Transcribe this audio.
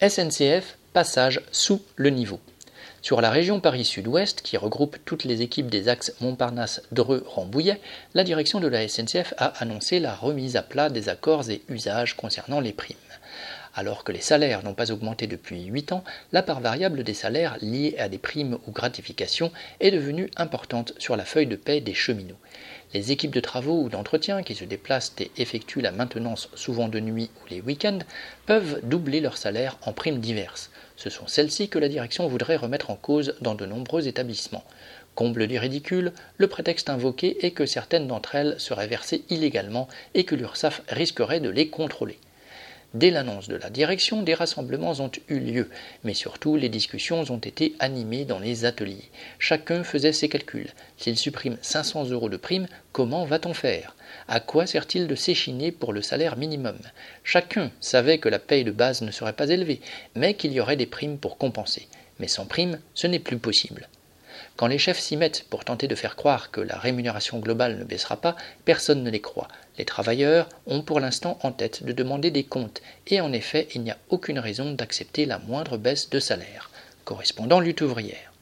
SNCF, passage sous le niveau. Sur la région Paris-Sud-Ouest, qui regroupe toutes les équipes des axes Montparnasse-Dreux-Rambouillet, la direction de la SNCF a annoncé la remise à plat des accords et usages concernant les primes. Alors que les salaires n'ont pas augmenté depuis 8 ans, la part variable des salaires liée à des primes ou gratifications est devenue importante sur la feuille de paie des cheminots. Les équipes de travaux ou d'entretien qui se déplacent et effectuent la maintenance souvent de nuit ou les week-ends peuvent doubler leur salaire en primes diverses. Ce sont celles-ci que la direction voudrait remettre en cause dans de nombreux établissements. Comble du ridicule, le prétexte invoqué est que certaines d'entre elles seraient versées illégalement et que l'URSSAF risquerait de les contrôler. Dès l'annonce de la direction, des rassemblements ont eu lieu, mais surtout les discussions ont été animées dans les ateliers. Chacun faisait ses calculs. S'il supprime 500 euros de prime, comment va-t-on faire? À quoi sert-il de s'échiner pour le salaire minimum? Chacun savait que la paye de base ne serait pas élevée, mais qu'il y aurait des primes pour compenser. Mais sans prime, ce n'est plus possible. Quand les chefs s'y mettent pour tenter de faire croire que la rémunération globale ne baissera pas, personne ne les croit. Les travailleurs ont pour l'instant en tête de demander des comptes, et en effet il n'y a aucune raison d'accepter la moindre baisse de salaire. Correspondant lutte ouvrière.